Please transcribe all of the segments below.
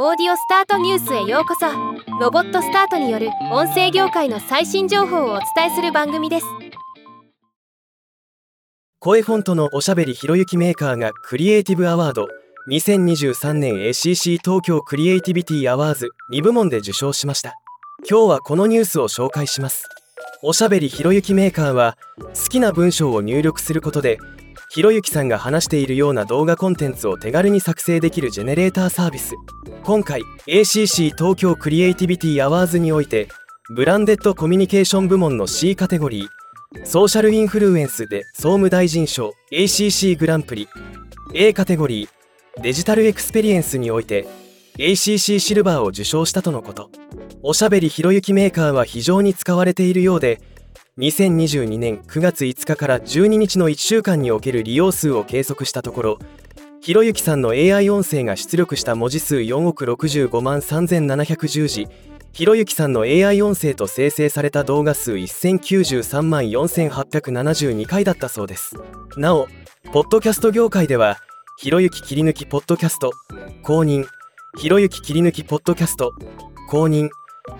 オーディオスタートニュースへようこそ。ロボットスタートによる音声業界の最新情報をお伝えする番組です。声フォントのおしゃべりひろゆきメーカーがクリエイティブアワード。2023年 ACC 東京クリエイティビティアワーズ2部門で受賞しました。今日はこのニュースを紹介します。おしゃべりひろゆきメーカーは好きな文章を入力することでひろゆきさんが話しているような動画コンテンツを手軽に作成できるジェネレーターサービス。今回 ACC TOKYO CREATIVITY AWARDS において Branded Communication 部門の C カテゴリー Social Influence で総務大臣賞 ACC グランプリ A カテゴリー Digital Experience において ACC シルバーを受賞したとのこと。おしゃべりひろゆきメーカーは非常に使われているようで2022年9月5日から12日の1週間における利用数を計測したところひろゆきさんの AI 音声が出力した文字数4億65万3710字ひろゆきさんの AI 音声と生成された動画数1093万4872回だったそうです。なおポッドキャスト業界ではひろゆき切り抜きポッドキャスト公認ひろゆき切り抜きポッドキャスト公認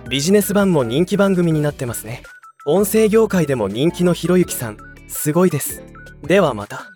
ビジネス版も人気番組になってますね。音声業界でも人気のひろゆきさん。すごいです。ではまた。